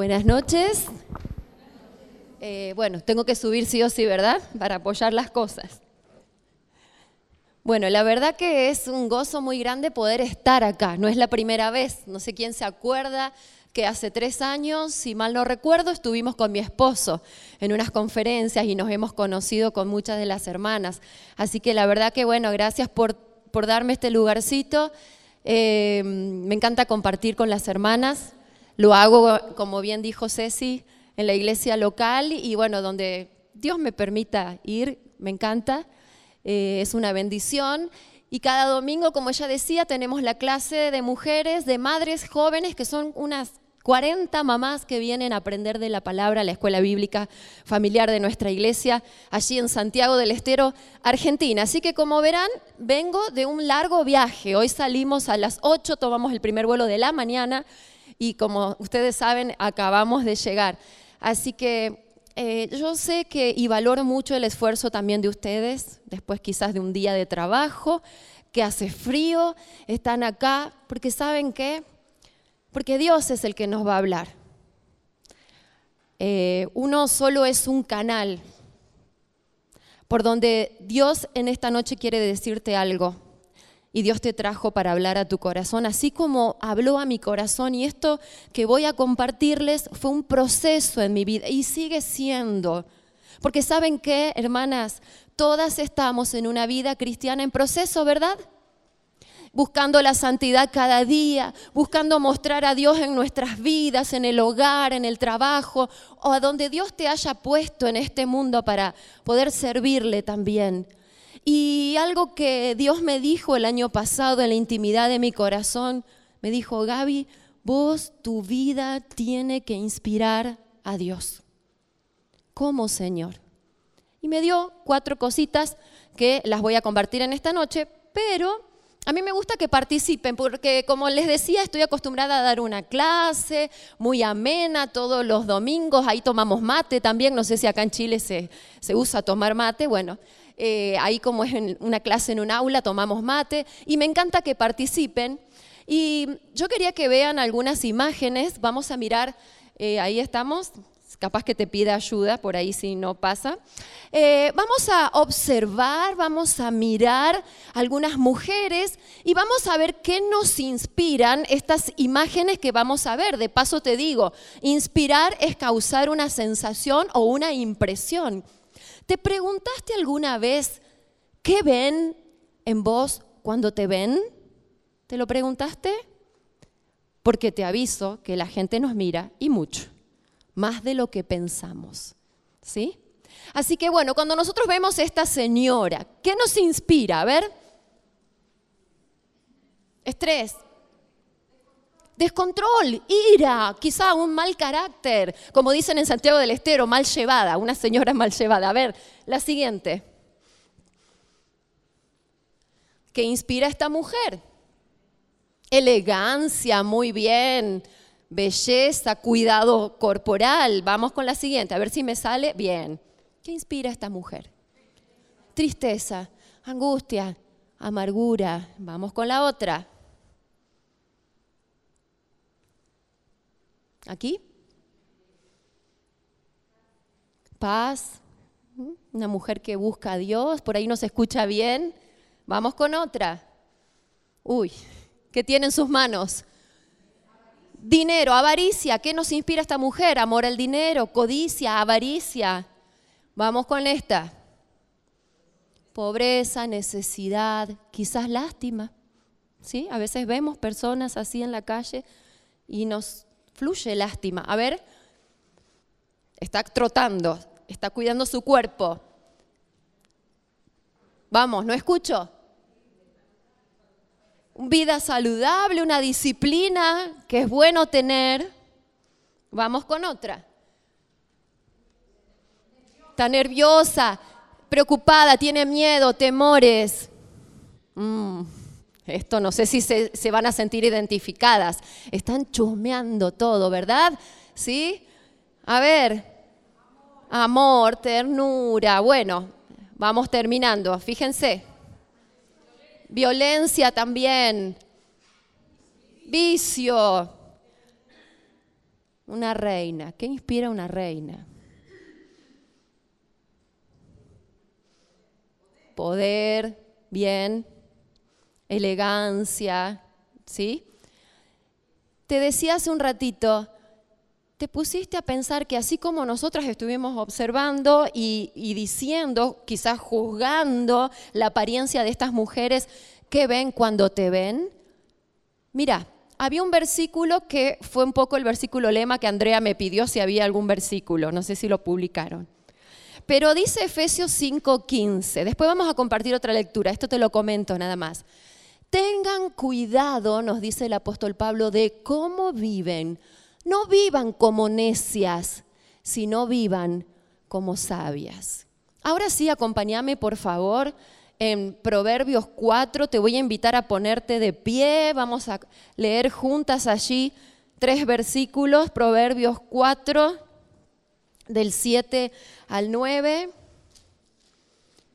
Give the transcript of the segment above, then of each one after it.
Buenas noches. Eh, bueno, tengo que subir sí o sí, ¿verdad? Para apoyar las cosas. Bueno, la verdad que es un gozo muy grande poder estar acá. No es la primera vez. No sé quién se acuerda que hace tres años, si mal no recuerdo, estuvimos con mi esposo en unas conferencias y nos hemos conocido con muchas de las hermanas. Así que la verdad que, bueno, gracias por, por darme este lugarcito. Eh, me encanta compartir con las hermanas. Lo hago, como bien dijo Ceci, en la iglesia local y bueno, donde Dios me permita ir, me encanta. Eh, es una bendición. Y cada domingo, como ella decía, tenemos la clase de mujeres, de madres jóvenes, que son unas 40 mamás que vienen a aprender de la palabra a la escuela bíblica familiar de nuestra iglesia, allí en Santiago del Estero, Argentina. Así que como verán, vengo de un largo viaje. Hoy salimos a las 8, tomamos el primer vuelo de la mañana y como ustedes saben, acabamos de llegar. Así que eh, yo sé que y valoro mucho el esfuerzo también de ustedes, después quizás de un día de trabajo, que hace frío, están acá, porque saben qué, porque Dios es el que nos va a hablar. Eh, uno solo es un canal por donde Dios en esta noche quiere decirte algo y Dios te trajo para hablar a tu corazón, así como habló a mi corazón. Y esto que voy a compartirles fue un proceso en mi vida y sigue siendo. Porque saben qué, hermanas, todas estamos en una vida cristiana en proceso, ¿verdad? Buscando la santidad cada día, buscando mostrar a Dios en nuestras vidas, en el hogar, en el trabajo, o a donde Dios te haya puesto en este mundo para poder servirle también. Y algo que Dios me dijo el año pasado en la intimidad de mi corazón, me dijo, Gaby, vos tu vida tiene que inspirar a Dios. ¿Cómo, Señor? Y me dio cuatro cositas que las voy a compartir en esta noche, pero a mí me gusta que participen, porque como les decía, estoy acostumbrada a dar una clase muy amena todos los domingos, ahí tomamos mate también, no sé si acá en Chile se, se usa tomar mate, bueno, eh, ahí como es en una clase en un aula, tomamos mate y me encanta que participen. Y yo quería que vean algunas imágenes, vamos a mirar, eh, ahí estamos, capaz que te pida ayuda, por ahí si no pasa. Eh, vamos a observar, vamos a mirar algunas mujeres y vamos a ver qué nos inspiran estas imágenes que vamos a ver. De paso te digo, inspirar es causar una sensación o una impresión. ¿Te preguntaste alguna vez qué ven en vos cuando te ven? ¿Te lo preguntaste? Porque te aviso que la gente nos mira y mucho, más de lo que pensamos. ¿Sí? Así que bueno, cuando nosotros vemos a esta señora, ¿qué nos inspira? A ver. Estrés, descontrol, ira, quizá un mal carácter, como dicen en Santiago del Estero, mal llevada, una señora mal llevada. A ver, la siguiente. ¿Qué inspira a esta mujer? Elegancia, muy bien. Belleza, cuidado corporal. Vamos con la siguiente, a ver si me sale bien. ¿Qué inspira a esta mujer? Tristeza, angustia, amargura. Vamos con la otra. ¿Aquí? Paz, una mujer que busca a Dios, por ahí nos escucha bien. Vamos con otra. Uy, ¿qué tiene en sus manos? Dinero, avaricia. ¿Qué nos inspira esta mujer? Amor al dinero, codicia, avaricia. Vamos con esta. Pobreza, necesidad, quizás lástima. ¿Sí? A veces vemos personas así en la calle y nos fluye lástima. A ver, está trotando, está cuidando su cuerpo. Vamos, no escucho. Vida saludable, una disciplina que es bueno tener. Vamos con otra. Está nerviosa, preocupada, tiene miedo, temores. Mm. Esto no sé si se, van a sentir identificadas. Están chusmeando todo, ¿verdad? ¿Sí? A ver, amor, ternura. Bueno, vamos terminando. Fíjense. Violencia también. Vicio. una reina. ¿Qué inspira una reina? Poder, bien, elegancia, ¿sí? Te decía hace un ratito, te pusiste a pensar que así como nosotras estuvimos observando y, diciendo, quizás juzgando la apariencia de estas mujeres, ¿qué ven cuando te ven? Mira, había un versículo que fue un poco el versículo lema que Andrea me pidió si había algún versículo, no sé si lo publicaron. Pero dice Efesios 5:15, después vamos a compartir otra lectura, esto te lo comento nada más. Tengan cuidado, nos dice el apóstol Pablo, de cómo viven. No vivan como necias, sino vivan como sabias. Ahora sí, acompáñame por favor en Proverbios 4. Te voy a invitar a ponerte de pie. Vamos a leer juntas allí tres versículos. Proverbios 4, del 7 al 9.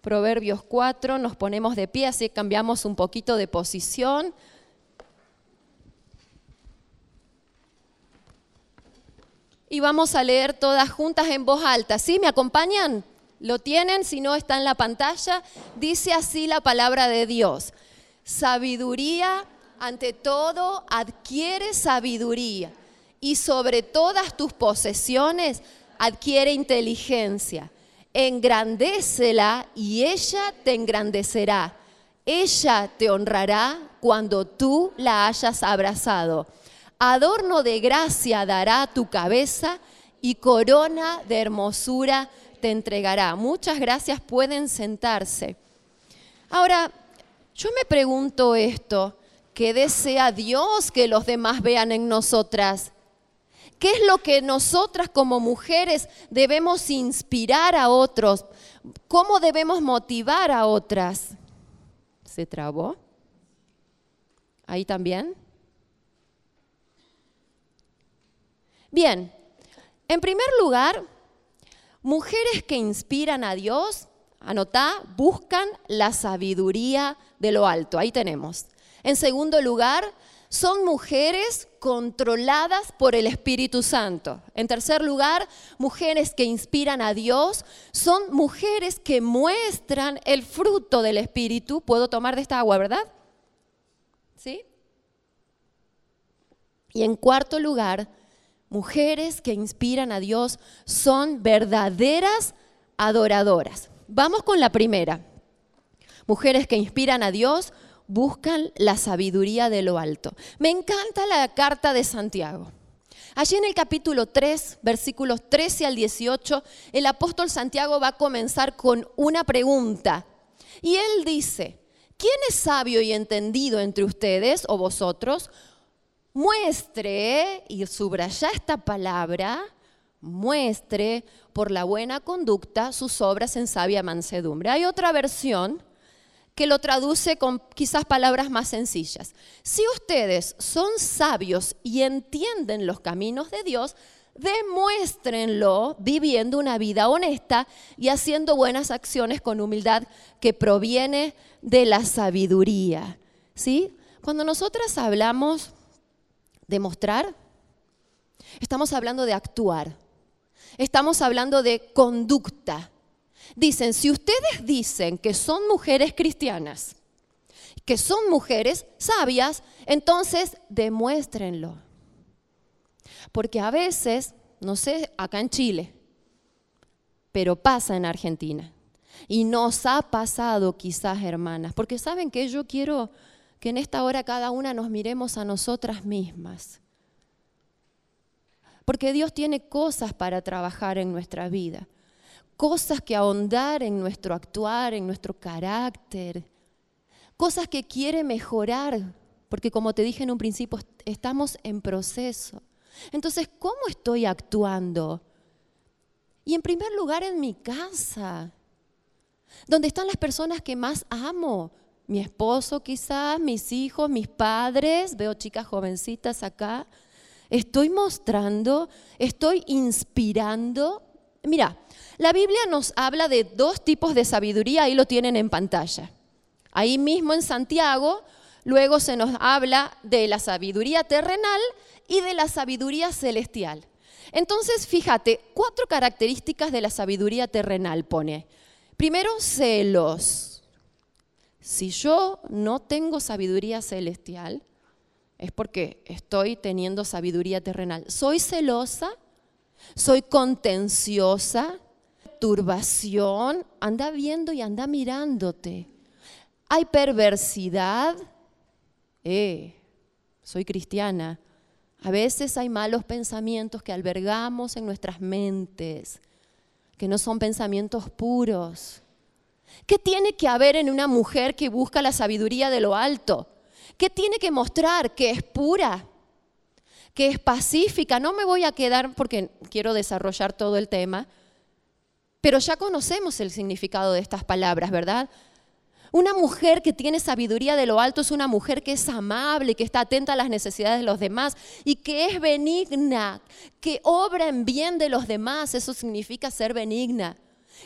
Proverbios 4, nos ponemos de pie, así cambiamos un poquito de posición. Y vamos a leer todas juntas en voz alta. ¿Sí? ¿Me acompañan? ¿Lo tienen? Si no, está en la pantalla. Dice así la palabra de Dios. Sabiduría, ante todo, adquiere sabiduría. Y sobre todas tus posesiones, adquiere inteligencia engrandécela y ella te engrandecerá. Ella te honrará cuando tú la hayas abrazado. Adorno de gracia dará tu cabeza y corona de hermosura te entregará. Muchas gracias, pueden sentarse. Ahora, yo me pregunto esto, ¿qué desea Dios que los demás vean en nosotras? ¿Qué es lo que nosotras como mujeres debemos inspirar a otros? ¿Cómo debemos motivar a otras? ¿Se trabó? ¿Ahí también? Bien, en primer lugar, mujeres que inspiran a Dios, anotá, buscan la sabiduría de lo alto. Ahí tenemos. En segundo lugar, son mujeres controladas por el Espíritu Santo. En tercer lugar, mujeres que inspiran a Dios son mujeres que muestran el fruto del Espíritu. Puedo tomar de esta agua, ¿verdad? ¿Sí? Y en cuarto lugar, mujeres que inspiran a Dios son verdaderas adoradoras. Vamos con la primera. Mujeres que inspiran a Dios buscan la sabiduría de lo alto. Me encanta la carta de Santiago. Allí en el capítulo 3, versículos 13 al 18, el apóstol Santiago va a comenzar con una pregunta. Y él dice, ¿quién es sabio y entendido entre ustedes o vosotros? Muestre, y subraya esta palabra, muestre por la buena conducta sus obras en sabia mansedumbre. Hay otra versión que lo traduce con quizás palabras más sencillas. Si ustedes son sabios y entienden los caminos de Dios, demuéstrenlo viviendo una vida honesta y haciendo buenas acciones con humildad que proviene de la sabiduría. ¿Sí? Cuando nosotras hablamos de mostrar, estamos hablando de actuar. Estamos hablando de conducta. Dicen, si ustedes dicen que son mujeres cristianas, que son mujeres sabias, entonces demuéstrenlo. Porque a veces, no sé, acá en Chile, pero pasa en Argentina. Y nos ha pasado quizás, hermanas, porque saben que yo quiero que en esta hora cada una nos miremos a nosotras mismas. Porque Dios tiene cosas para trabajar en nuestra vida cosas que ahondar en nuestro actuar, en nuestro carácter, cosas que quiere mejorar, porque como te dije en un principio, estamos en proceso. Entonces, ¿cómo estoy actuando? Y en primer lugar en mi casa, donde están las personas que más amo, mi esposo quizás, mis hijos, mis padres, veo chicas jovencitas acá. Estoy mostrando, estoy inspirando. Mira, la Biblia nos habla de dos tipos de sabiduría, ahí lo tienen en pantalla. Ahí mismo en Santiago, luego se nos habla de la sabiduría terrenal y de la sabiduría celestial. Entonces, fíjate, cuatro características de la sabiduría terrenal pone. Primero, celos. Si yo no tengo sabiduría celestial, es porque estoy teniendo sabiduría terrenal. Soy celosa, soy contenciosa, anda viendo y anda mirándote. Hay perversidad, eh, soy cristiana. A veces hay malos pensamientos que albergamos en nuestras mentes, que no son pensamientos puros. ¿Qué tiene que haber en una mujer que busca la sabiduría de lo alto? ¿Qué tiene que mostrar? Que es pura, que es pacífica. No me voy a quedar porque quiero desarrollar todo el tema, pero ya conocemos el significado de estas palabras, ¿verdad? Una mujer que tiene sabiduría de lo alto es una mujer que es amable, que está atenta a las necesidades de los demás y que es benigna, que obra en bien de los demás. Eso significa ser benigna.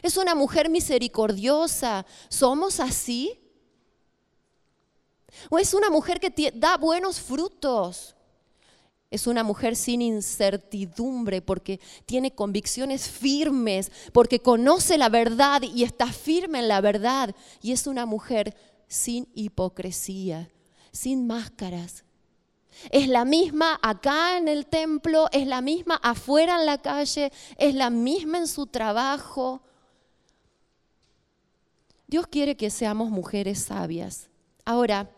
Es una mujer misericordiosa. ¿Somos así? ¿O es una mujer que da buenos frutos? Es una mujer sin incertidumbre porque tiene convicciones firmes, porque conoce la verdad y está firme en la verdad. Y es una mujer sin hipocresía, sin máscaras. Es la misma acá en el templo, es la misma afuera en la calle, es la misma en su trabajo. Dios quiere que seamos mujeres sabias. Ahora,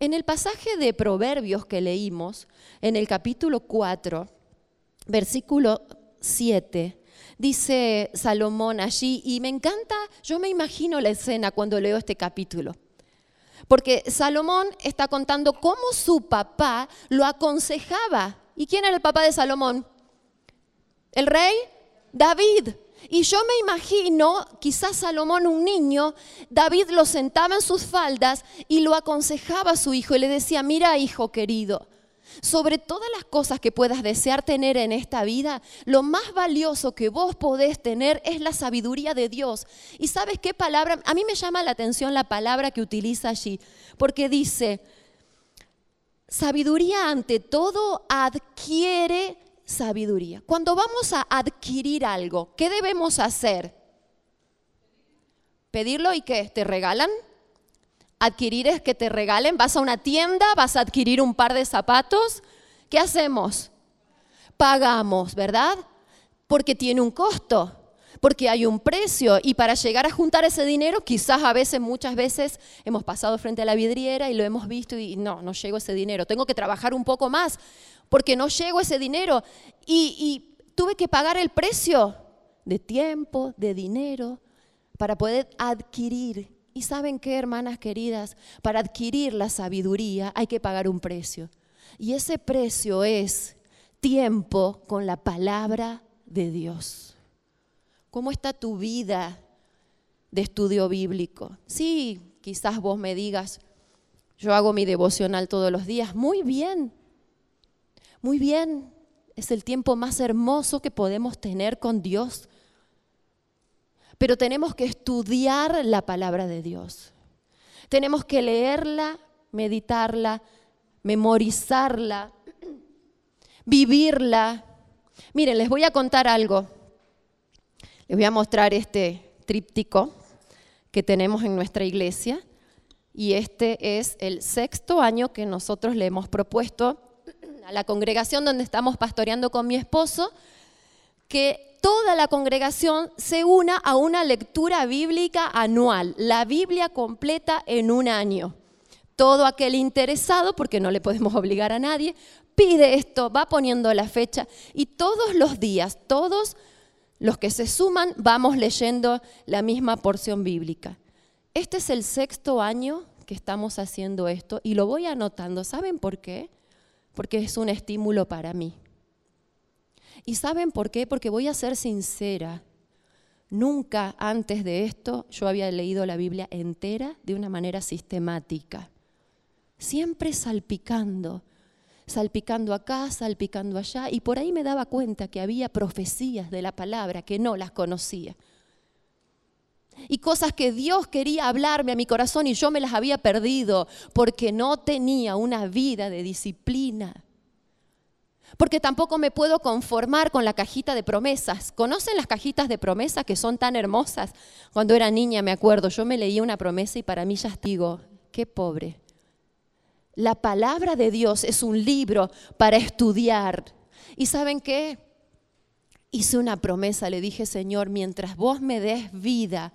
en el pasaje de Proverbios que leímos, en el capítulo 4, versículo 7, dice Salomón allí, y me encanta, yo me imagino la escena cuando leo este capítulo, porque Salomón está contando cómo su papá lo aconsejaba. ¿Y quién era el papá de Salomón? El rey David. Y yo me imagino, quizás Salomón, un niño, David lo sentaba en sus faldas y lo aconsejaba a su hijo y le decía, mira hijo querido, sobre todas las cosas que puedas desear tener en esta vida, lo más valioso que vos podés tener es la sabiduría de Dios. ¿Y sabes qué palabra? A mí me llama la atención la palabra que utiliza allí, porque dice, sabiduría ante todo adquiere sabiduría. Cuando vamos a adquirir algo, ¿qué debemos hacer? Pedirlo y que te regalan. Adquirir es que te regalen. Vas a una tienda, vas a adquirir un par de zapatos. ¿Qué hacemos? Pagamos, ¿verdad? Porque tiene un costo porque hay un precio y para llegar a juntar ese dinero, quizás a veces, muchas veces hemos pasado frente a la vidriera y lo hemos visto y no, no llego ese dinero, tengo que trabajar un poco más porque no llego ese dinero y, y tuve que pagar el precio de tiempo, de dinero, para poder adquirir. Y saben qué, hermanas queridas, para adquirir la sabiduría hay que pagar un precio. Y ese precio es tiempo con la palabra de Dios. ¿Cómo está tu vida de estudio bíblico? Sí, quizás vos me digas, yo hago mi devocional todos los días. Muy bien, muy bien, es el tiempo más hermoso que podemos tener con Dios. Pero tenemos que estudiar la palabra de Dios. Tenemos que leerla, meditarla, memorizarla, vivirla. Miren, les voy a contar algo. Les voy a mostrar este tríptico que tenemos en nuestra iglesia. Y este es el sexto año que nosotros le hemos propuesto la congregación donde estamos pastoreando con mi esposo, que toda la congregación se una a una lectura bíblica anual, la Biblia completa en un año. Todo aquel interesado, porque no le podemos obligar a nadie, pide esto, va poniendo la fecha y todos los días, todos los que se suman, vamos leyendo la misma porción bíblica. Este es el sexto año que estamos haciendo esto y lo voy anotando. ¿Saben por qué? porque es un estímulo para mí. ¿Y saben por qué? Porque voy a ser sincera. Nunca antes de esto yo había leído la Biblia entera de una manera sistemática. Siempre salpicando, salpicando acá, salpicando allá, y por ahí me daba cuenta que había profecías de la palabra que no las conocía y cosas que Dios quería hablarme a mi corazón y yo me las había perdido porque no tenía una vida de disciplina. Porque tampoco me puedo conformar con la cajita de promesas. ¿Conocen las cajitas de promesas que son tan hermosas? Cuando era niña, me acuerdo, yo me leía una promesa y para mí ya digo, qué pobre. La palabra de Dios es un libro para estudiar. ¿Y saben qué? Hice una promesa, le dije, Señor, mientras vos me des vida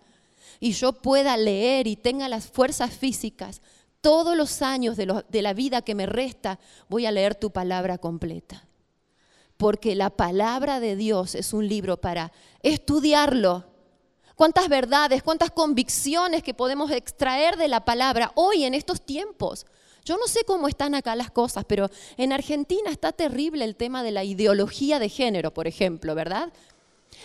y yo pueda leer y tenga las fuerzas físicas, todos los años de, de, la vida que me resta, voy a leer tu palabra completa. Porque la palabra de Dios es un libro para estudiarlo. Cuántas verdades, cuántas convicciones que podemos extraer de la palabra hoy en estos tiempos. Yo no sé cómo están acá las cosas, pero en Argentina está terrible el tema de la ideología de género, por ejemplo, ¿verdad?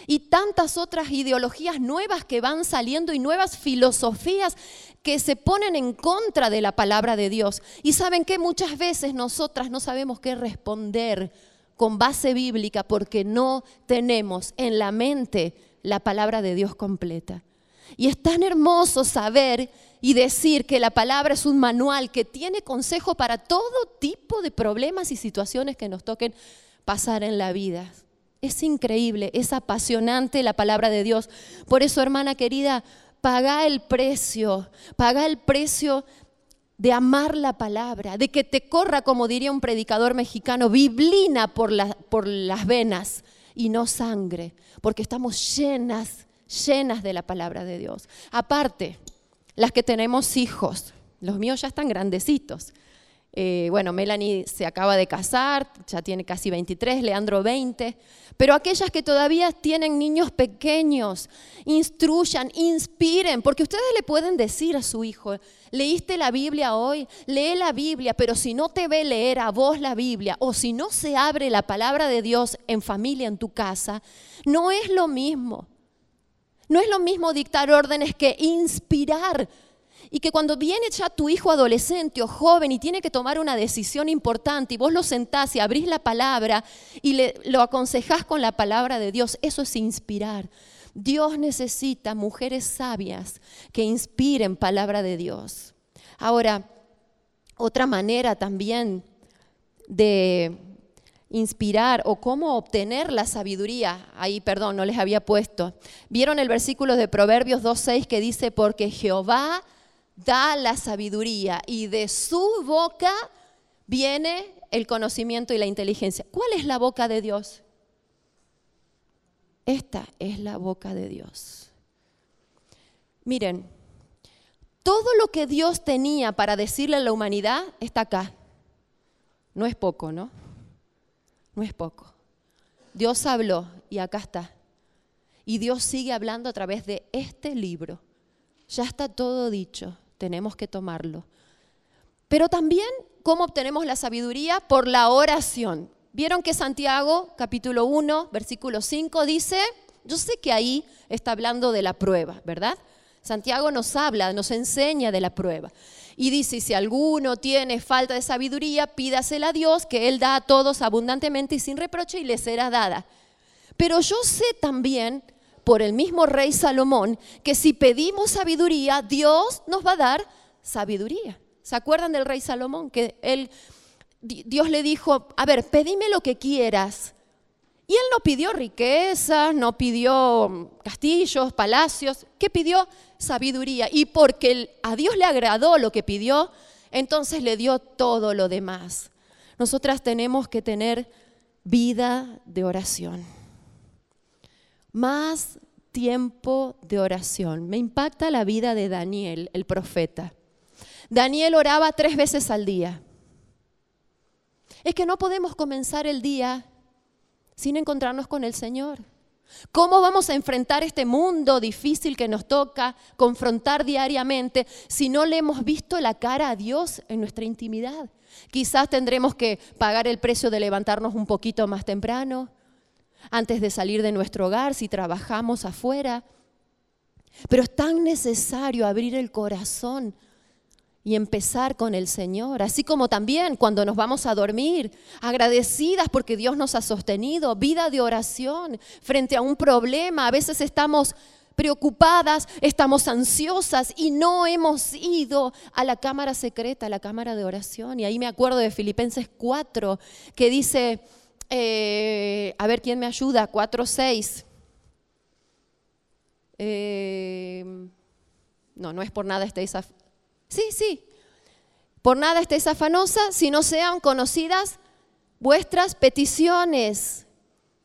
y tantas otras ideologías nuevas que van saliendo y nuevas filosofías que se ponen en contra de la palabra de Dios. Y saben que muchas veces nosotras no sabemos qué responder con base bíblica porque no tenemos en la mente la palabra de Dios completa. Y es tan hermoso saber y decir que la palabra es un manual que tiene consejo para todo tipo de problemas y situaciones que nos toquen pasar en la vida. Es increíble, es apasionante la palabra de Dios. Por eso, hermana querida, paga el precio, paga el precio de amar la palabra, de que te corra, como diría un predicador mexicano, biblina por, por las venas y no sangre, porque estamos llenas, llenas de la palabra de Dios. Aparte, las que tenemos hijos, los míos ya están grandecitos. Eh, bueno, Melanie se acaba de casar, ya tiene casi 23, Leandro 20, pero aquellas que todavía tienen niños pequeños, instruyan, inspiren, porque ustedes le pueden decir a su hijo, leíste la Biblia hoy, lee la Biblia, pero si no te ve leer a vos la Biblia o si no se abre la palabra de Dios en familia, en tu casa, no es lo mismo. No es lo mismo dictar órdenes que inspirar y que cuando viene ya tu hijo adolescente o joven y tiene que tomar una decisión importante y vos lo sentás y abrís la palabra y le, lo aconsejás con la palabra de Dios, eso es inspirar. Dios necesita mujeres sabias que inspiren palabra de Dios. Ahora, otra manera también de inspirar o cómo obtener la sabiduría. Ahí, perdón, no les había puesto. ¿Vieron el versículo de Proverbios 2.6 que dice, porque Jehová da la sabiduría y de su boca viene el conocimiento y la inteligencia. ¿Cuál es la boca de Dios? Esta es la boca de Dios. Miren, todo lo que Dios tenía para decirle a la humanidad está acá. No es poco, ¿no? No es poco. Dios habló y acá está. Y Dios sigue hablando a través de este libro. Ya está todo dicho tenemos que tomarlo. Pero también, ¿cómo obtenemos la sabiduría? Por la oración. Vieron que Santiago, capítulo 1, versículo 5, dice, yo sé que ahí está hablando de la prueba, ¿verdad? Santiago nos habla, nos enseña de la prueba. Y dice, si alguno tiene falta de sabiduría, pídasela a Dios, que Él da a todos abundantemente y sin reproche y le será dada. Pero yo sé también por el mismo rey Salomón que si pedimos sabiduría, Dios nos va a dar sabiduría. ¿Se acuerdan del rey Salomón? Que él, Dios le dijo, a ver, pedime lo que quieras. Y él no pidió riquezas, no pidió castillos, palacios, ¿qué pidió? Sabiduría. Y porque a Dios le agradó lo que pidió, entonces le dio todo lo demás. Nosotras tenemos que tener vida de oración más tiempo de oración. Me impacta la vida de Daniel, el profeta. Daniel oraba tres veces al día. Es que no podemos comenzar el día sin encontrarnos con el Señor. ¿Cómo vamos a enfrentar este mundo difícil que nos toca confrontar diariamente si no le hemos visto la cara a Dios en nuestra intimidad? Quizás tendremos que pagar el precio de levantarnos un poquito más temprano, antes de salir de nuestro hogar, si trabajamos afuera. Pero es tan necesario abrir el corazón y empezar con el Señor, así como también cuando nos vamos a dormir, agradecidas porque Dios nos ha sostenido, vida de oración frente a un problema. A veces estamos preocupadas, estamos ansiosas y no hemos ido a la cámara secreta, a la cámara de oración. Y ahí me acuerdo de Filipenses 4, que dice, Eh, a ver quién me ayuda, 4, 6. Eh, no, no es por nada af Sí, sí. Por nada estéis afanosa, si no sean conocidas vuestras peticiones.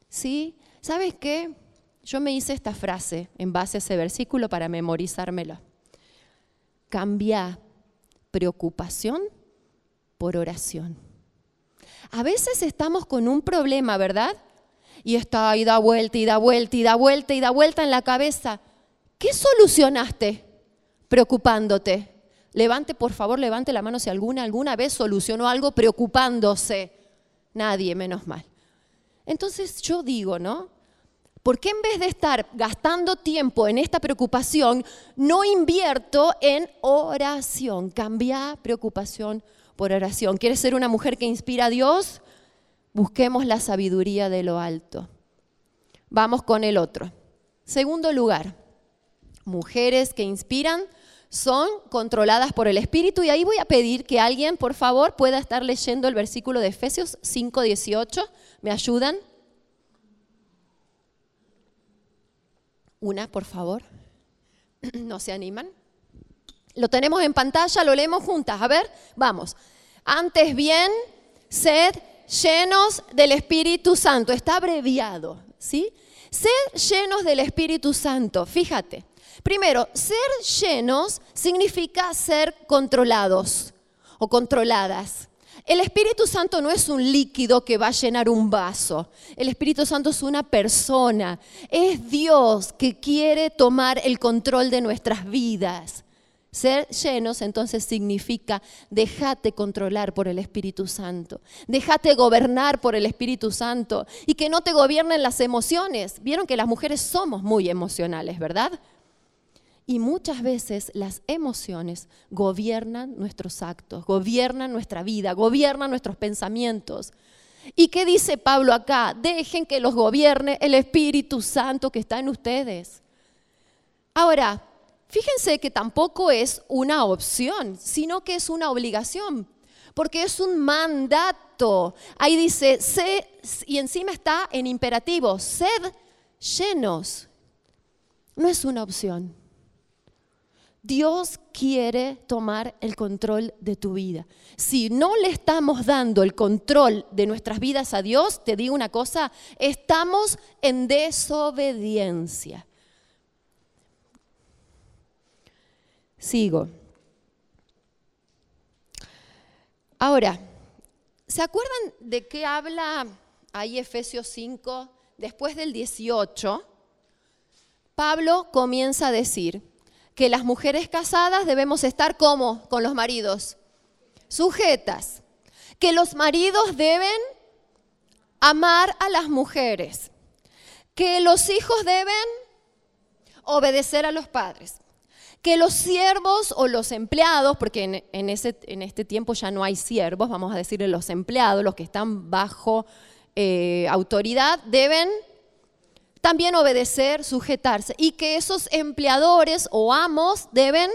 ¿Sí? ¿Sabes qué? Yo me hice esta frase en base a ese versículo para memorizármelo. Cambia preocupación por oración. A veces estamos con un problema, ¿verdad? Y está y da vuelta y da vuelta y da vuelta y da vuelta en la cabeza. ¿Qué solucionaste preocupándote? Levante, por favor, levante la mano si alguna alguna vez solucionó algo preocupándose. Nadie, menos mal. Entonces yo digo, ¿no? ¿Por qué en vez de estar gastando tiempo en esta preocupación, no invierto en oración? Cambia preocupación por oración. ¿Quieres ser una mujer que inspira a Dios? Busquemos la sabiduría de lo alto. Vamos con el otro. Segundo lugar, mujeres que inspiran son controladas por el Espíritu y ahí voy a pedir que alguien, por favor, pueda estar leyendo el versículo de Efesios 5:18. ¿Me ayudan? Una, por favor. ¿No se animan? Lo tenemos en pantalla, lo leemos juntas. A ver, vamos. Antes bien, sed llenos del Espíritu Santo. Está abreviado, ¿sí? Sed llenos del Espíritu Santo. Fíjate. Primero, ser llenos significa ser controlados o controladas. El Espíritu Santo no es un líquido que va a llenar un vaso. El Espíritu Santo es una persona. Es Dios que quiere tomar el control de nuestras vidas. Ser llenos entonces significa déjate controlar por el Espíritu Santo, déjate gobernar por el Espíritu Santo y que no te gobiernen las emociones. Vieron que las mujeres somos muy emocionales, ¿verdad? Y muchas veces las emociones gobiernan nuestros actos, gobiernan nuestra vida, gobiernan nuestros pensamientos. ¿Y qué dice Pablo acá? Dejen que los gobierne el Espíritu Santo que está en ustedes. Ahora, fíjense que tampoco es una opción, sino que es una obligación, porque es un mandato. Ahí dice, sé, y encima está en imperativo, sed llenos. No es una opción. Dios quiere tomar el control de tu vida. Si no le estamos dando el control de nuestras vidas a Dios, te digo una cosa, estamos en desobediencia. Sigo. Ahora, ¿se acuerdan de qué habla ahí Efesios 5? Después del 18, Pablo comienza a decir, que las mujeres casadas debemos estar como con los maridos, sujetas, que los maridos deben amar a las mujeres, que los hijos deben obedecer a los padres, que los siervos o los empleados, porque en, este tiempo ya no hay siervos, vamos a decirle los empleados, los que están bajo eh, autoridad, deben también obedecer, sujetarse. Y que esos empleadores o amos deben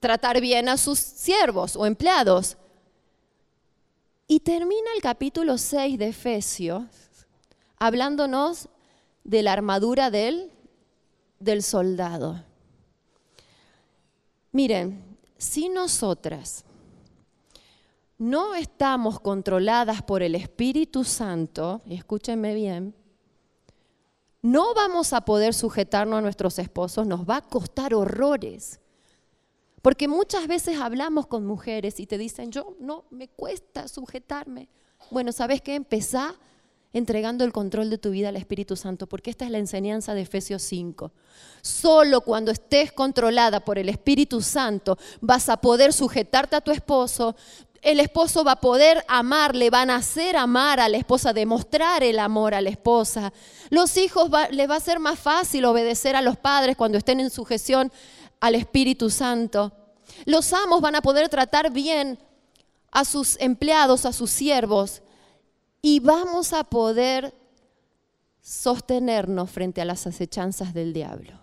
tratar bien a sus siervos o empleados. Y termina el capítulo 6 de Efesios hablándonos de la armadura del soldado. Miren, si nosotras no estamos controladas por el Espíritu Santo, escúchenme bien, no vamos a poder sujetarnos a nuestros esposos, nos va a costar horrores. Porque muchas veces hablamos con mujeres y te dicen, yo no, me cuesta sujetarme. Bueno, ¿sabes qué? Empezá entregando el control de tu vida al Espíritu Santo, porque esta es la enseñanza de Efesios 5. Solo cuando estés controlada por el Espíritu Santo vas a poder sujetarte a tu esposo, el esposo va a poder amarle, van a hacer amar a la esposa, demostrar el amor a la esposa. Los hijos les va a ser más fácil obedecer a los padres cuando estén en sujeción al Espíritu Santo. Los amos van a poder tratar bien a sus empleados, a sus siervos, y vamos a poder sostenernos frente a las acechanzas del diablo.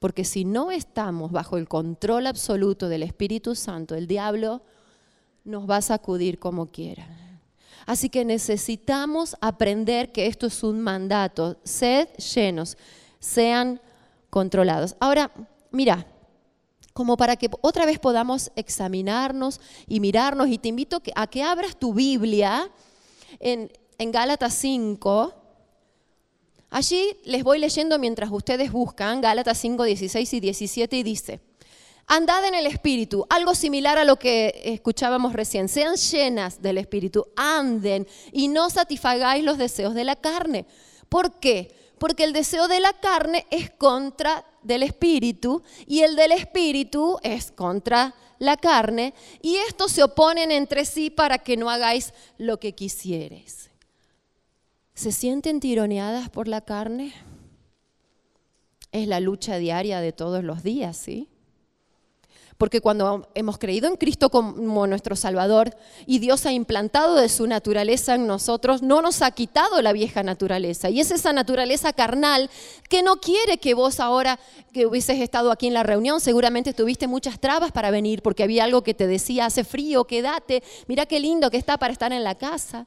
Porque si no estamos bajo el control absoluto del Espíritu Santo, el diablo nos va a sacudir como quiera. Así que necesitamos aprender que esto es un mandato. Sed llenos, sean controlados. Ahora, mira, como para que otra vez podamos examinarnos y mirarnos, y te invito a que abras tu Biblia en, en Gálatas 5. Allí les voy leyendo mientras ustedes buscan Gálatas 5, 16 y 17 y dice, Andad en el Espíritu, algo similar a lo que escuchábamos recién. Sean llenas del Espíritu, anden y no satisfagáis los deseos de la carne. ¿Por qué? Porque el deseo de la carne es contra del Espíritu y el del Espíritu es contra la carne y estos se oponen entre sí para que no hagáis lo que quisieres. ¿Se sienten tironeadas por la carne? Es la lucha diaria de todos los días, ¿sí? Porque cuando hemos creído en Cristo como nuestro Salvador y Dios ha implantado de su naturaleza en nosotros, no nos ha quitado la vieja naturaleza. Y es esa naturaleza carnal que no quiere que vos ahora que hubieses estado aquí en la reunión, seguramente tuviste muchas trabas para venir porque había algo que te decía, hace frío, quédate, mira qué lindo que está para estar en la casa.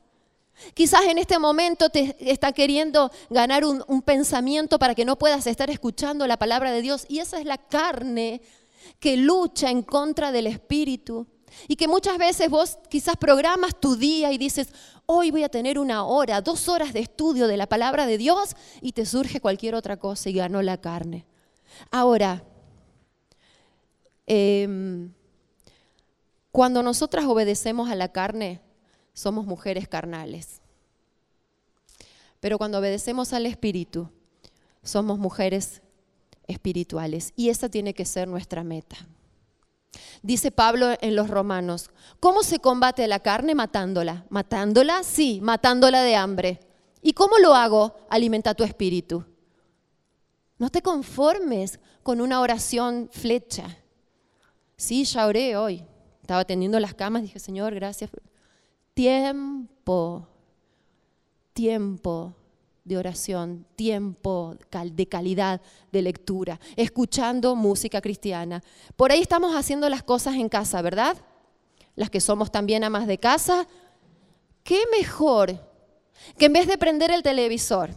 Quizás en este momento te está queriendo ganar un, un pensamiento para que no puedas estar escuchando la palabra de Dios. Y esa es la carne que lucha en contra del espíritu y que muchas veces vos quizás programas tu día y dices, hoy voy a tener una hora, dos horas de estudio de la palabra de Dios y te surge cualquier otra cosa y ganó la carne. Ahora, em, cuando nosotras obedecemos a la carne, somos mujeres carnales. Pero cuando obedecemos al Espíritu, somos mujeres espirituales. Y esa tiene que ser nuestra meta. Dice Pablo en los Romanos, ¿cómo se combate la carne? Matándola. ¿Matándola? Sí, matándola de hambre. ¿Y cómo lo hago? Alimenta tu espíritu. No te conformes con una oración flecha. Sí, ya oré hoy. Estaba tendiendo las camas, dije, Señor, gracias. Tiempo, tiempo de oración, tiempo de calidad de lectura, escuchando música cristiana. Por ahí estamos haciendo las cosas en casa, ¿verdad? Las que somos también amas de casa. ¿Qué mejor que en vez de prender el televisor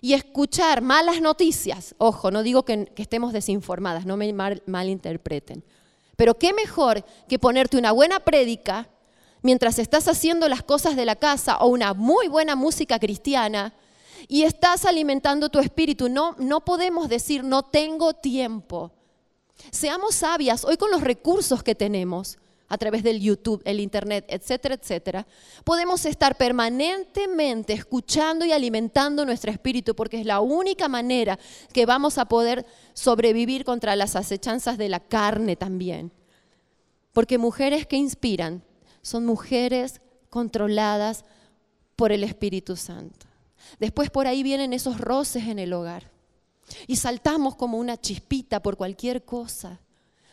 y escuchar malas noticias, ojo, no digo que, estemos desinformadas, no me malinterpreten, pero qué mejor que ponerte una buena prédica mientras estás haciendo las cosas de la casa o una muy buena música cristiana y estás alimentando tu espíritu. No, no podemos decir no tengo tiempo. Seamos sabias hoy con los recursos que tenemos a través del YouTube, el Internet, etcétera, etcétera, podemos estar permanentemente escuchando y alimentando nuestro espíritu porque es la única manera que vamos a poder sobrevivir contra las acechanzas de la carne también. Porque mujeres que inspiran son mujeres controladas por el Espíritu Santo. Después por ahí vienen esos roces en el hogar. Y saltamos como una chispita por cualquier cosa,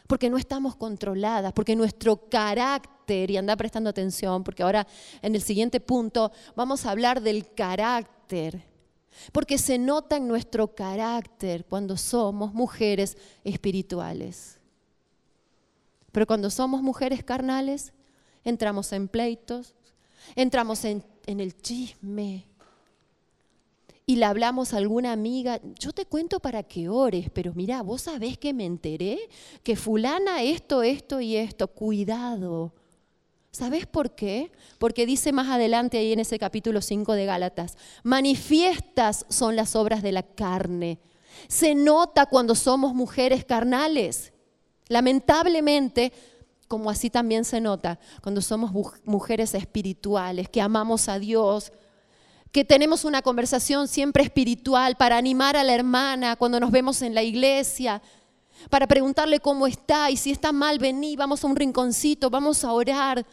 porque no estamos controladas, porque nuestro carácter, y anda prestando atención, porque ahora en el siguiente punto vamos a hablar del carácter, porque se nota en nuestro carácter cuando somos mujeres espirituales. Pero cuando somos mujeres carnales, entramos en pleitos, entramos en, el chisme, y le hablamos a alguna amiga, yo te cuento para que ores, pero mira, vos sabés que me enteré que fulana esto, esto y esto, cuidado. ¿Sabés por qué? Porque dice más adelante ahí en ese capítulo 5 de Gálatas, manifiestas son las obras de la carne. Se nota cuando somos mujeres carnales. Lamentablemente, como así también se nota cuando somos mujeres espirituales, que amamos a Dios, que tenemos una conversación siempre espiritual para animar a la hermana cuando nos vemos en la iglesia, para preguntarle cómo está y si está mal, vení, vamos a un rinconcito, vamos a orar.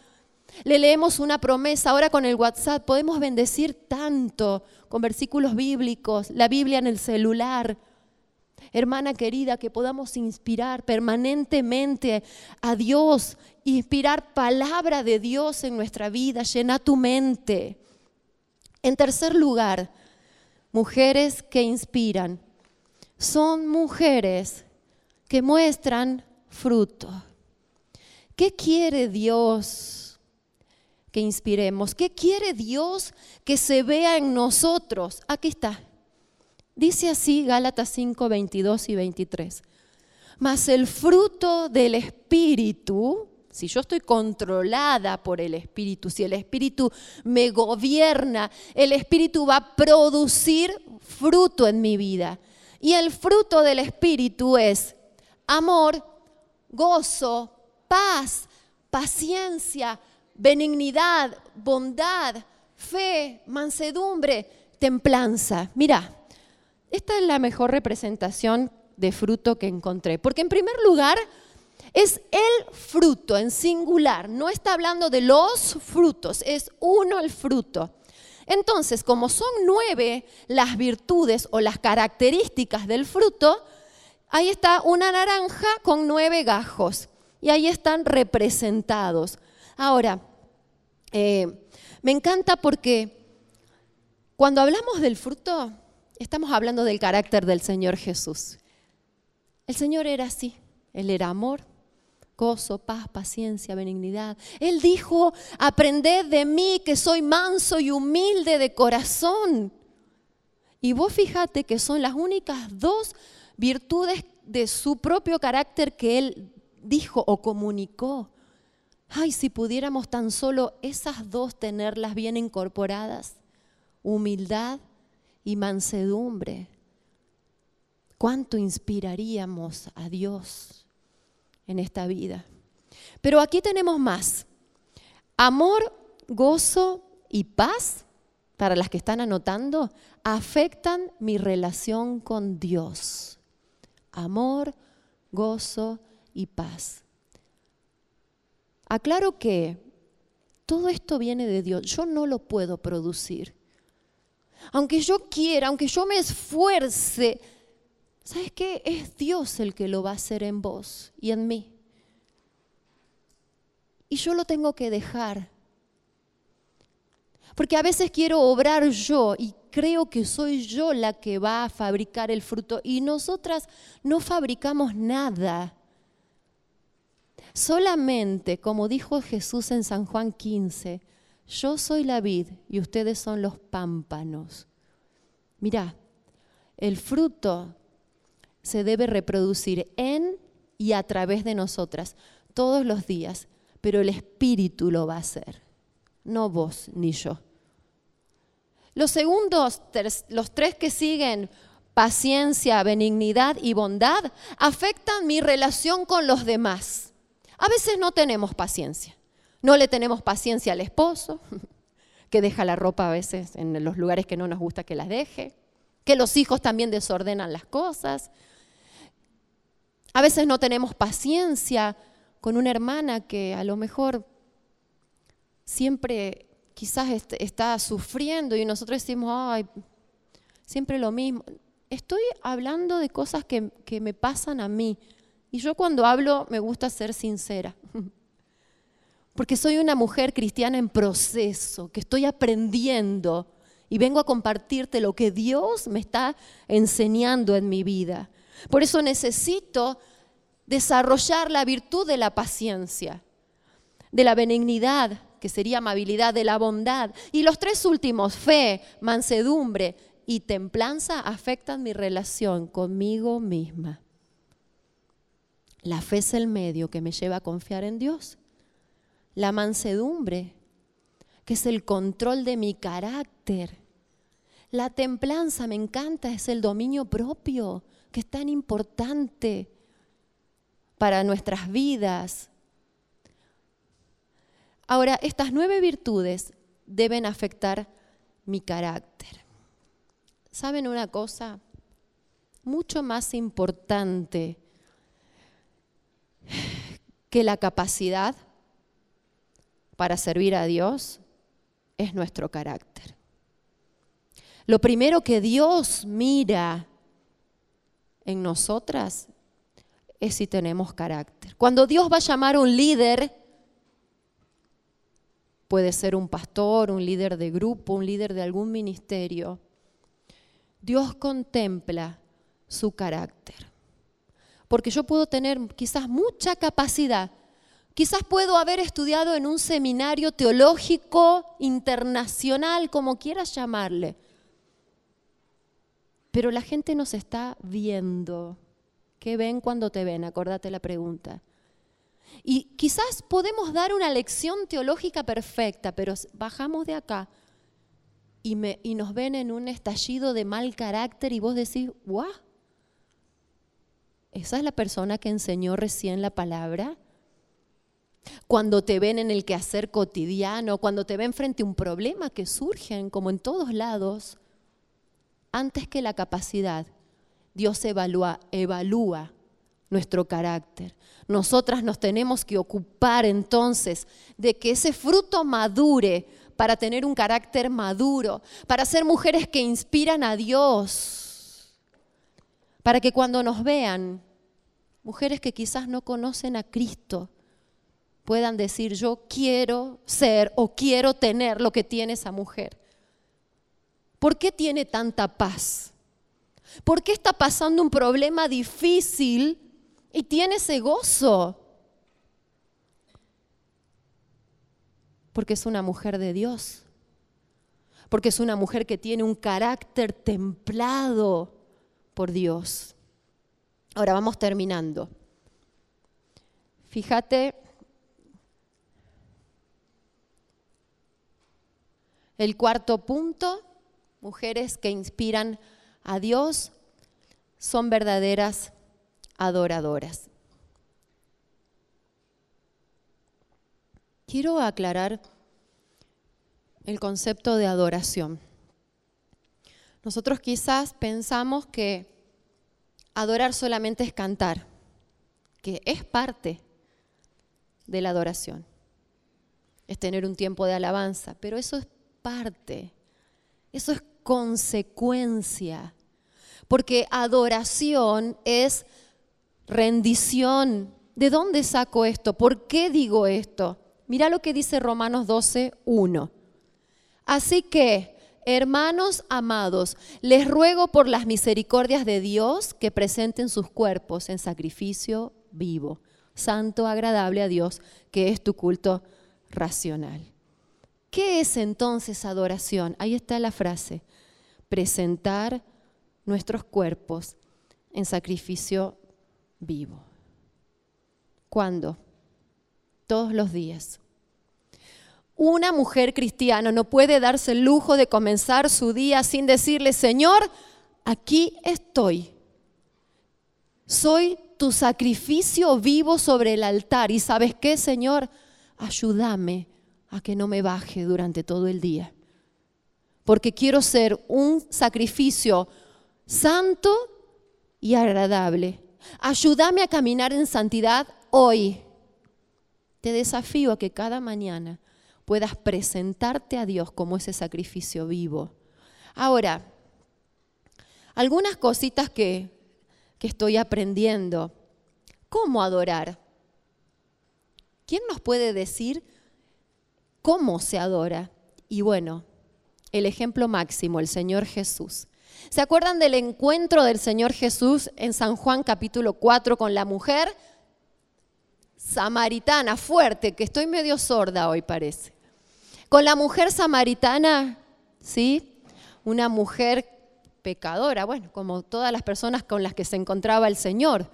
Le leemos una promesa, ahora con el WhatsApp podemos bendecir tanto con versículos bíblicos, la Biblia en el celular. Hermana querida, que podamos inspirar permanentemente a Dios, inspirar palabra de Dios en nuestra vida, llena tu mente. En tercer lugar, mujeres que inspiran. Son mujeres que muestran fruto. ¿Qué quiere Dios? que inspiremos? ¿Qué quiere Dios que se vea en nosotros? Aquí está. Dice así Gálatas 5, 22 y 23. Mas el fruto del Espíritu, si yo estoy controlada por el Espíritu, si el Espíritu me gobierna, el Espíritu va a producir fruto en mi vida. Y el fruto del Espíritu es amor, gozo, paz, paciencia, benignidad, bondad, fe, mansedumbre, templanza. Mira, esta es la mejor representación de fruto que encontré. Porque en primer lugar, es el fruto en singular. No está hablando de los frutos, es uno el fruto. Entonces, como son nueve las virtudes o las características del fruto, ahí está una naranja con nueve gajos y ahí están representados. Ahora, eh, me encanta porque cuando hablamos del fruto, estamos hablando del carácter del Señor Jesús. El Señor era así, Él era amor, gozo, paz, paciencia, benignidad. Él dijo, aprended de mí que soy manso y humilde de corazón. Y vos fíjate que son las únicas dos virtudes de su propio carácter que Él dijo o comunicó. Ay, si pudiéramos tan solo esas dos tenerlas bien incorporadas, humildad y mansedumbre cuánto inspiraríamos a Dios en esta vida. Pero aquí tenemos más. Amor, gozo y paz, para las que están anotando, afectan mi relación con Dios. Amor, gozo y paz. Aclaro que todo esto viene de Dios. Yo no lo puedo producir. Aunque yo quiera, aunque yo me esfuerce, ¿Sabes qué? Es Dios el que lo va a hacer en vos y en mí. Y yo lo tengo que dejar. Porque a veces quiero obrar yo y creo que soy yo la que va a fabricar el fruto y nosotras no fabricamos nada. Solamente, como dijo Jesús en San Juan 15, yo soy la vid y ustedes son los pámpanos. Mira, el fruto se debe reproducir en y a través de nosotras todos los días, pero el Espíritu lo va a hacer, no vos ni yo. Los segundos, los tres que siguen, paciencia, benignidad y bondad, afectan mi relación con los demás. A veces no tenemos paciencia. No le tenemos paciencia al esposo, que deja la ropa a veces en los lugares que no nos gusta que las deje, que los hijos también desordenan las cosas, a veces no tenemos paciencia con una hermana que a lo mejor siempre quizás está sufriendo y nosotros decimos, ay, siempre lo mismo. Estoy hablando de cosas que, que me pasan a mí. Y yo cuando hablo me gusta ser sincera. Porque soy una mujer cristiana en proceso, que estoy aprendiendo y vengo a compartirte lo que Dios me está enseñando en mi vida. Por eso necesito desarrollar la virtud de la paciencia, de la benignidad, que sería amabilidad, de la bondad. Y los tres últimos, fe, mansedumbre y templanza, afectan mi relación conmigo misma. La fe es el medio que me lleva a confiar en Dios. La mansedumbre, que es el control de mi carácter. La templanza, me encanta, es el dominio propio que es tan importante para nuestras vidas. Ahora, estas nueve virtudes deben afectar mi carácter. ¿Saben una cosa? Mucho más importante que la capacidad para servir a Dios es nuestro carácter. Lo primero que Dios mira en nosotras es si tenemos carácter. Cuando Dios va a llamar a un líder, puede ser un pastor, un líder de grupo, un líder de algún ministerio, Dios contempla su carácter. Porque yo puedo tener quizás mucha capacidad, Quizás puedo haber estudiado en un seminario teológico internacional, como quieras llamarle. Pero la gente nos está viendo. ¿Qué ven cuando te ven? Acordate la pregunta. Y quizás podemos dar una lección teológica perfecta, pero bajamos de acá y, nos ven en un estallido de mal carácter y vos decís, ¡guau! ¿Esa es la persona que enseñó recién la palabra? Cuando te ven en el quehacer cotidiano, cuando te ven frente a un problema que surgen, como en todos lados, antes que la capacidad, Dios evalúa, evalúa nuestro carácter. Nosotras nos tenemos que ocupar entonces de que ese fruto madure para tener un carácter maduro, para ser mujeres que inspiran a Dios, para que cuando nos vean, mujeres que quizás no conocen a Cristo, puedan decir, yo quiero ser o quiero tener lo que tiene esa mujer. ¿Por qué tiene tanta paz? ¿Por qué está pasando un problema difícil y tiene ese gozo? Porque es una mujer de Dios. Porque es una mujer que tiene un carácter templado por Dios. Ahora vamos terminando. Fíjate el cuarto punto mujeres que inspiran a Dios son verdaderas adoradoras. Quiero aclarar el concepto de adoración. Nosotros quizás pensamos que adorar solamente es cantar, que es parte de la adoración. Es tener un tiempo de alabanza, pero eso es parte. Eso es consecuencia. Porque adoración es rendición. ¿De dónde saco esto? ¿Por qué digo esto? Mira lo que dice Romanos 12, 1. Así que, hermanos amados, les ruego por las misericordias de Dios que presenten sus cuerpos en sacrificio vivo, santo, agradable a Dios, que es tu culto racional. ¿Qué es entonces adoración? Ahí está la frase presentar nuestros cuerpos en sacrificio vivo. ¿Cuándo? Todos los días. Una mujer cristiana no puede darse el lujo de comenzar su día sin decirle, Señor, aquí estoy. Soy tu sacrificio vivo sobre el altar. Y sabes qué, Señor, ayúdame a que no me baje durante todo el día porque quiero ser un sacrificio santo y agradable. Ayúdame a caminar en santidad hoy. Te desafío a que cada mañana puedas presentarte a Dios como ese sacrificio vivo. Ahora, algunas cositas que, que estoy aprendiendo. ¿Cómo adorar? ¿Quién nos puede decir cómo se adora? Y bueno, el ejemplo máximo, el Señor Jesús. ¿Se acuerdan del encuentro del Señor Jesús en San Juan capítulo 4 con la mujer samaritana, fuerte, que estoy medio sorda hoy parece? Con la mujer samaritana, ¿sí? Una mujer pecadora, bueno, como todas las personas con las que se encontraba el Señor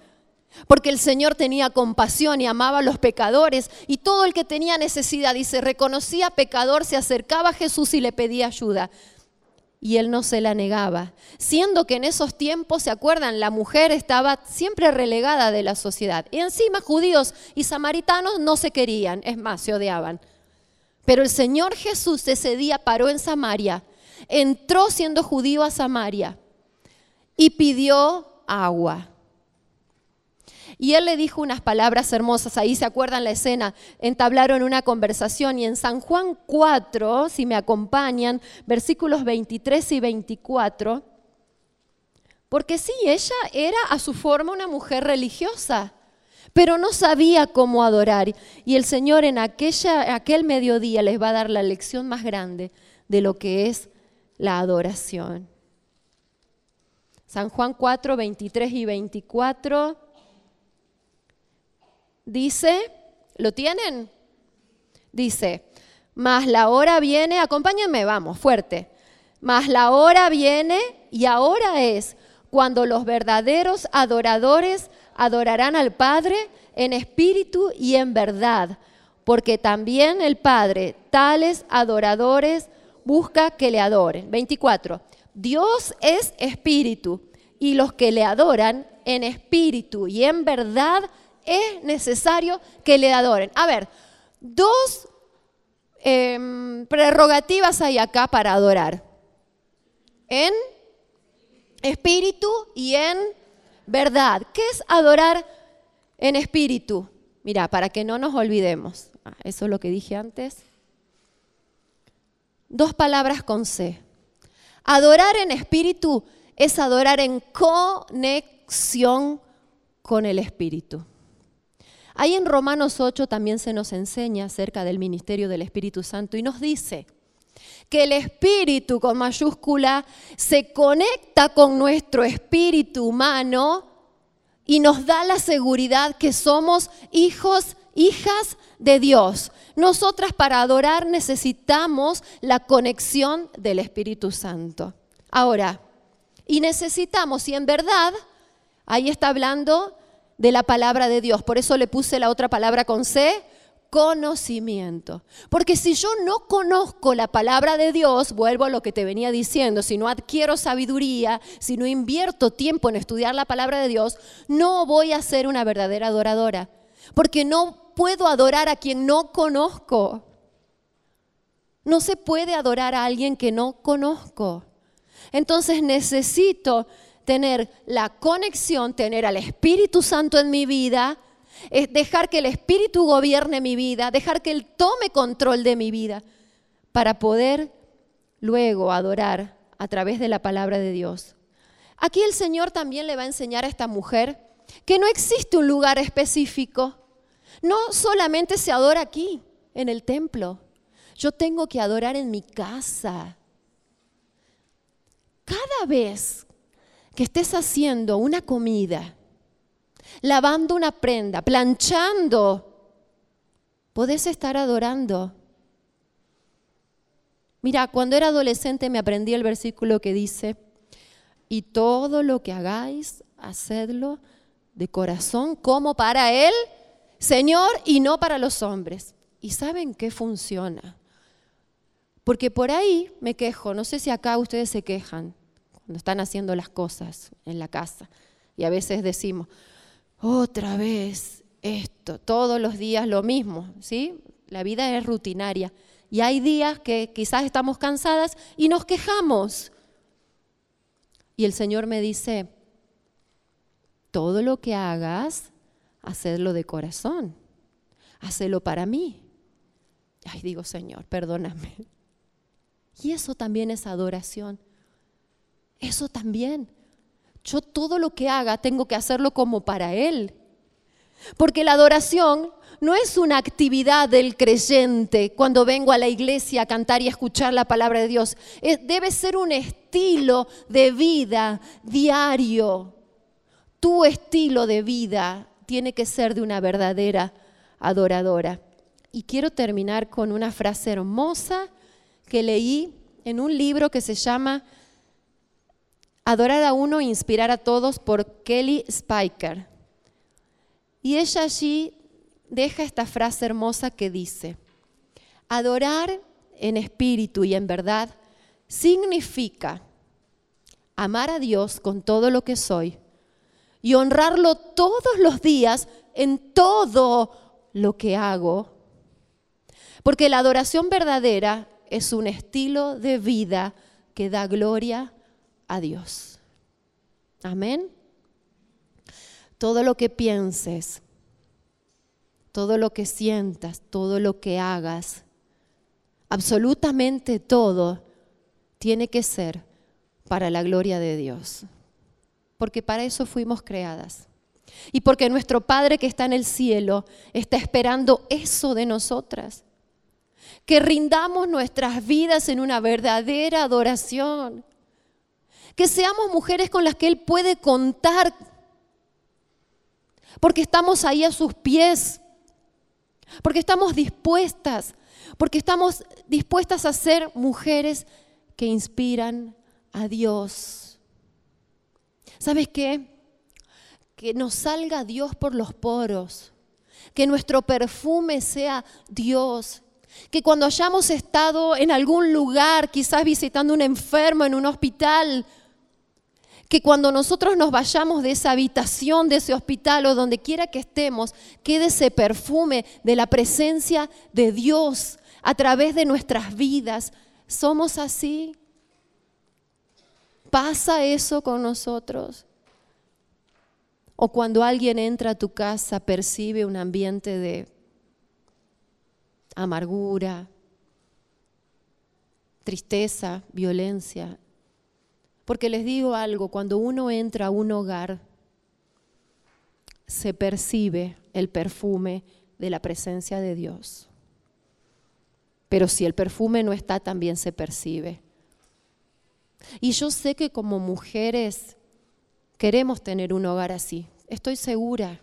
porque el Señor tenía compasión y amaba a los pecadores y todo el que tenía necesidad, dice, reconocía pecador, se acercaba a Jesús y le pedía ayuda. Y él no se la negaba, siendo que en esos tiempos, ¿se acuerdan? La mujer estaba siempre relegada de la sociedad. Y encima judíos y samaritanos no se querían, es más, se odiaban. Pero el Señor Jesús ese día paró en Samaria, entró siendo judío a Samaria y pidió agua. Y él le dijo unas palabras hermosas, ahí se acuerdan la escena, entablaron una conversación y en San Juan 4, si me acompañan, versículos 23 y 24, porque sí, ella era a su forma una mujer religiosa, pero no sabía cómo adorar. Y el Señor en aquella, aquel mediodía les va a dar la lección más grande de lo que es la adoración. San Juan 4, 23 y 24 dice, ¿Lo tienen? Dice, mas la hora viene, acompáñenme, vamos, fuerte. Mas la hora viene y ahora es cuando los verdaderos adoradores adorarán al Padre en espíritu y en verdad, porque también el Padre, tales adoradores, busca que le adoren. 24. Dios es espíritu y los que le adoran en espíritu y en verdad es necesario que le adoren. A ver, dos em, prerrogativas hay acá para adorar. En espíritu y en verdad. ¿Qué es adorar en espíritu? Mira, para que no nos olvidemos. Ah, eso es lo que dije antes. Dos palabras con C. Adorar en espíritu es adorar en conexión con el espíritu. Ahí en Romanos 8 también se nos enseña acerca del ministerio del Espíritu Santo y nos dice que el espíritu con mayúscula se conecta con nuestro espíritu humano y nos da la seguridad que somos hijos, hijas de Dios. Nosotras para adorar necesitamos la conexión del Espíritu Santo. Ahora, y necesitamos, y en verdad, ahí está hablando de la palabra de Dios. Por eso le puse la otra palabra con C, conocimiento. Porque si yo no conozco la palabra de Dios, vuelvo a lo que te venía diciendo, si no adquiero sabiduría, si no invierto tiempo en estudiar la palabra de Dios, no voy a ser una verdadera adoradora. Porque no puedo adorar a quien no conozco. No se puede adorar a alguien que no conozco. Entonces necesito tener la conexión, tener al Espíritu Santo en mi vida, es dejar que el Espíritu gobierne mi vida, dejar que Él tome control de mi vida para poder luego adorar a través de la palabra de Dios. Aquí el Señor también le va a enseñar a esta mujer que no existe un lugar específico. No solamente se adora aquí, en el templo. Yo tengo que adorar en mi casa. Cada vez que estés haciendo una comida, lavando una prenda, planchando, podés estar adorando. Mira, cuando era adolescente me aprendí el versículo que dice, y todo lo que hagáis, hacedlo de corazón como para Él, Señor, y no para los hombres. ¿Y saben qué funciona? Porque por ahí me quejo, no sé si acá ustedes se quejan cuando están haciendo las cosas en la casa. Y a veces decimos, otra vez esto, todos los días lo mismo, ¿sí? La vida es rutinaria. Y hay días que quizás estamos cansadas y nos quejamos. Y el Señor me dice, todo lo que hagas, hacedlo de corazón, hacelo para mí. Ay, digo, Señor, perdóname. Y eso también es adoración. Eso también. Yo todo lo que haga tengo que hacerlo como para Él. Porque la adoración no es una actividad del creyente cuando vengo a la iglesia a cantar y a escuchar la palabra de Dios. debe ser un estilo de vida diario. Tu estilo de vida tiene que ser de una verdadera adoradora. Y quiero terminar con una frase hermosa que leí en un libro que se llama Adorar a uno e inspirar a todos por Kelly Spiker. Y ella allí deja esta frase hermosa que dice, adorar en espíritu y en verdad significa amar a Dios con todo lo que soy y honrarlo todos los días en todo lo que hago. Porque la adoración verdadera es un estilo de vida que da gloria a Dios. Amén. Todo lo que pienses, todo lo que sientas, todo lo que hagas, absolutamente todo tiene que ser para la gloria de Dios. Porque para eso fuimos creadas. Y porque nuestro Padre que está en el cielo está esperando eso de nosotras. Que rindamos nuestras vidas en una verdadera adoración que seamos mujeres con las que Él puede contar, porque estamos ahí a sus pies, porque estamos dispuestas, porque estamos dispuestas a ser mujeres que inspiran a Dios. ¿Sabes qué? Que nos salga Dios por los poros, que nuestro perfume sea Dios, que cuando hayamos estado en algún lugar, quizás visitando un enfermo en un hospital, que cuando nosotros nos vayamos de esa habitación, de ese hospital o donde quiera que estemos, quede ese perfume de la presencia de Dios a través de nuestras vidas. ¿Somos así? ¿Pasa eso con nosotros? O cuando alguien entra a tu casa percibe un ambiente de amargura, tristeza, violencia. Porque les digo algo, cuando uno entra a un hogar, se percibe el perfume de la presencia de Dios. Pero si el perfume no está, también se percibe. Y yo sé que como mujeres queremos tener un hogar así. Estoy segura,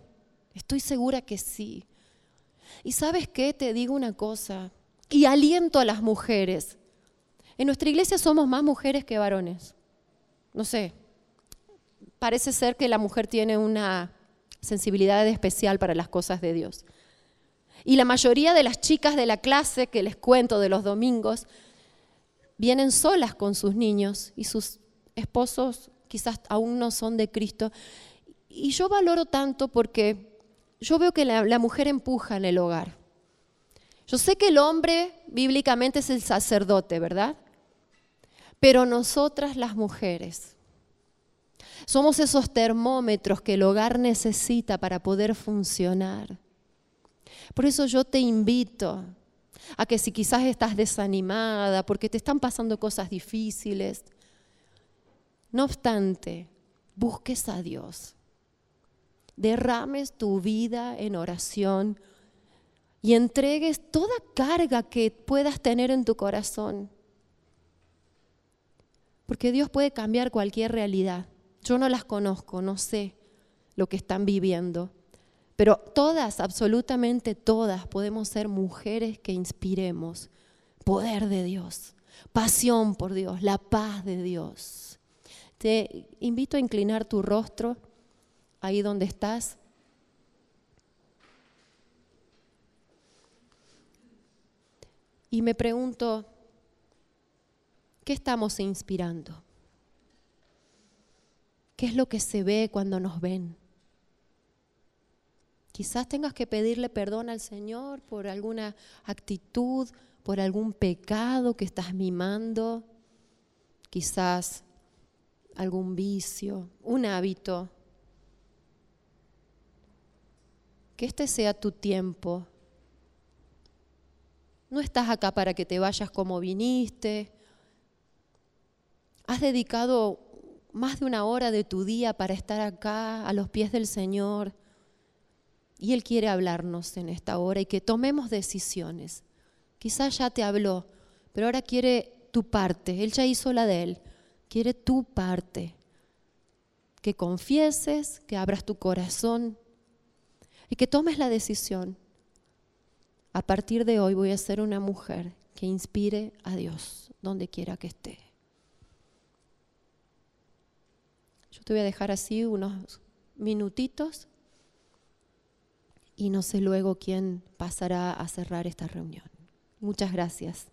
estoy segura que sí. Y sabes qué, te digo una cosa, y aliento a las mujeres. En nuestra iglesia somos más mujeres que varones. No sé, parece ser que la mujer tiene una sensibilidad especial para las cosas de Dios. Y la mayoría de las chicas de la clase que les cuento de los domingos vienen solas con sus niños y sus esposos quizás aún no son de Cristo. Y yo valoro tanto porque yo veo que la, mujer empuja en el hogar. Yo sé que el hombre bíblicamente es el sacerdote, ¿verdad? Pero nosotras las mujeres somos esos termómetros que el hogar necesita para poder funcionar. Por eso yo te invito a que si quizás estás desanimada porque te están pasando cosas difíciles, no obstante, busques a Dios derrames tu vida en oración y entregues toda carga que puedas tener en tu corazón. Porque Dios puede cambiar cualquier realidad. Yo no las conozco, no sé lo que están viviendo. Pero todas, absolutamente todas, podemos ser mujeres que inspiremos poder de Dios, pasión por Dios, la paz de Dios. Te invito a inclinar tu rostro ahí donde estás. Y me pregunto, ¿qué estamos inspirando? ¿Qué es lo que se ve cuando nos ven? Quizás tengas que pedirle perdón al Señor por alguna actitud, por algún pecado que estás mimando, quizás algún vicio, un hábito que este sea tu tiempo. No estás acá para que te vayas como viniste. Has dedicado más de una hora de tu día para estar acá a los pies del Señor. Y Él quiere hablarnos en esta hora y que tomemos decisiones. Quizás ya te habló, pero ahora quiere tu parte. Él ya hizo la de Él. Quiere tu parte. Que confieses, que abras tu corazón y que tomes la decisión. A partir de hoy voy a ser una mujer que inspire a Dios donde quiera que esté. Yo te voy a dejar así unos minutitos y no sé luego quién pasará a cerrar esta reunión. Muchas gracias.